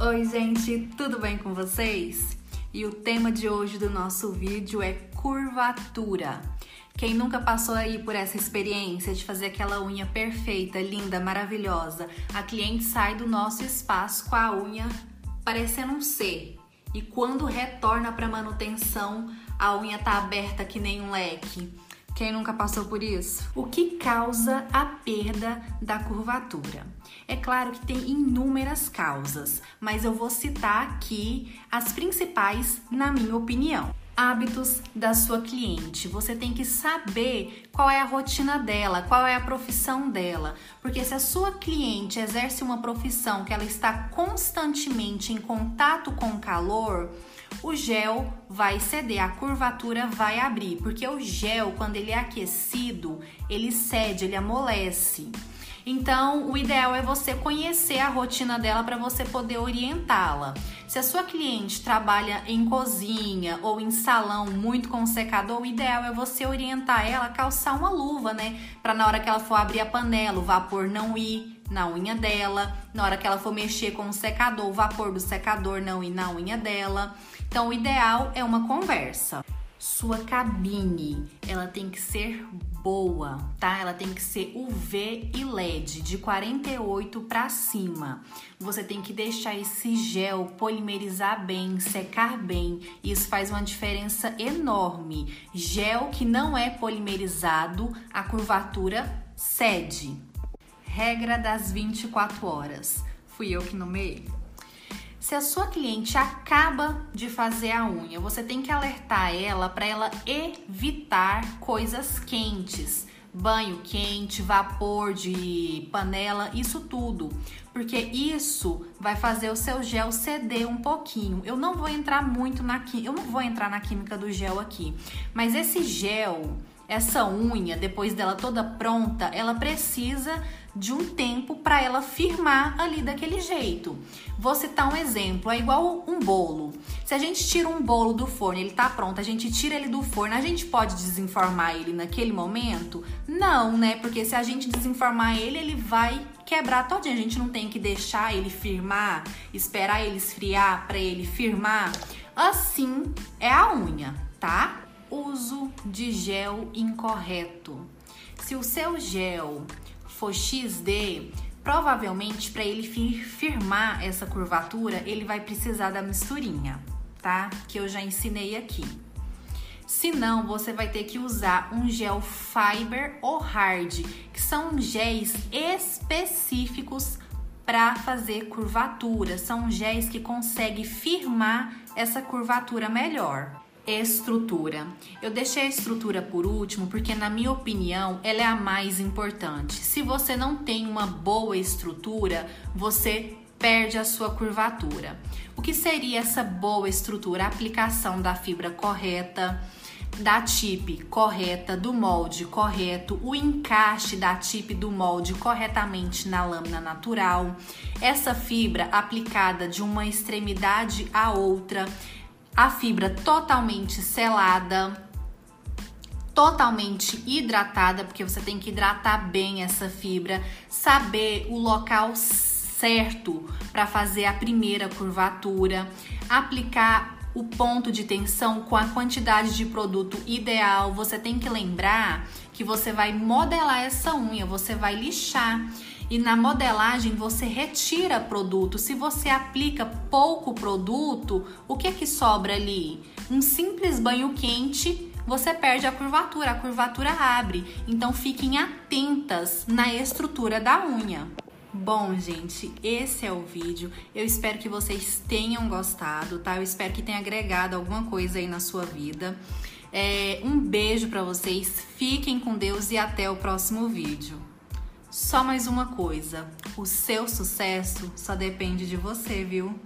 Oi, gente, tudo bem com vocês? E o tema de hoje do nosso vídeo é curvatura. Quem nunca passou aí por essa experiência de fazer aquela unha perfeita, linda, maravilhosa, a cliente sai do nosso espaço com a unha parecendo um C. E quando retorna para manutenção, a unha tá aberta que nem um leque. Quem nunca passou por isso? O que causa a perda da curvatura? É claro que tem inúmeras causas, mas eu vou citar aqui as principais, na minha opinião hábitos da sua cliente. Você tem que saber qual é a rotina dela, qual é a profissão dela. Porque se a sua cliente exerce uma profissão que ela está constantemente em contato com calor, o gel vai ceder, a curvatura vai abrir, porque o gel, quando ele é aquecido, ele cede, ele amolece. Então, o ideal é você conhecer a rotina dela para você poder orientá-la. Se a sua cliente trabalha em cozinha ou em salão muito com secador, o ideal é você orientar ela a calçar uma luva, né? Para na hora que ela for abrir a panela, o vapor não ir na unha dela. Na hora que ela for mexer com o secador, o vapor do secador não ir na unha dela. Então, o ideal é uma conversa. Sua cabine, ela tem que ser boa, tá? Ela tem que ser UV e LED de 48 para cima. Você tem que deixar esse gel polimerizar bem, secar bem. Isso faz uma diferença enorme. Gel que não é polimerizado, a curvatura cede. Regra das 24 horas. Fui eu que nomeei. Se a sua cliente acaba de fazer a unha, você tem que alertar ela para ela evitar coisas quentes, banho quente, vapor de panela, isso tudo, porque isso vai fazer o seu gel ceder um pouquinho. Eu não vou entrar muito na eu não vou entrar na química do gel aqui, mas esse gel essa unha, depois dela toda pronta, ela precisa de um tempo para ela firmar ali daquele jeito. Vou citar um exemplo, é igual um bolo. Se a gente tira um bolo do forno, ele tá pronto, a gente tira ele do forno, a gente pode desinformar ele naquele momento? Não, né? Porque se a gente desinformar ele, ele vai quebrar todinho. A gente não tem que deixar ele firmar, esperar ele esfriar para ele firmar. Assim é a unha, tá? Uso de gel incorreto. Se o seu gel for XD, provavelmente para ele firmar essa curvatura, ele vai precisar da misturinha, tá? Que eu já ensinei aqui. Se não, você vai ter que usar um gel fiber ou hard, que são géis específicos para fazer curvatura. São géis que conseguem firmar essa curvatura melhor estrutura. Eu deixei a estrutura por último porque, na minha opinião, ela é a mais importante. Se você não tem uma boa estrutura, você perde a sua curvatura. O que seria essa boa estrutura? A aplicação da fibra correta, da tip correta, do molde correto, o encaixe da tip do molde corretamente na lâmina natural, essa fibra aplicada de uma extremidade a outra a fibra totalmente selada, totalmente hidratada, porque você tem que hidratar bem essa fibra, saber o local certo para fazer a primeira curvatura, aplicar o ponto de tensão com a quantidade de produto ideal. Você tem que lembrar que você vai modelar essa unha, você vai lixar. E na modelagem você retira produto. Se você aplica pouco produto, o que é que sobra ali? Um simples banho quente você perde a curvatura, a curvatura abre. Então fiquem atentas na estrutura da unha. Bom, gente, esse é o vídeo. Eu espero que vocês tenham gostado, tá? Eu espero que tenha agregado alguma coisa aí na sua vida. É, um beijo para vocês, fiquem com Deus e até o próximo vídeo. Só mais uma coisa: o seu sucesso só depende de você, viu?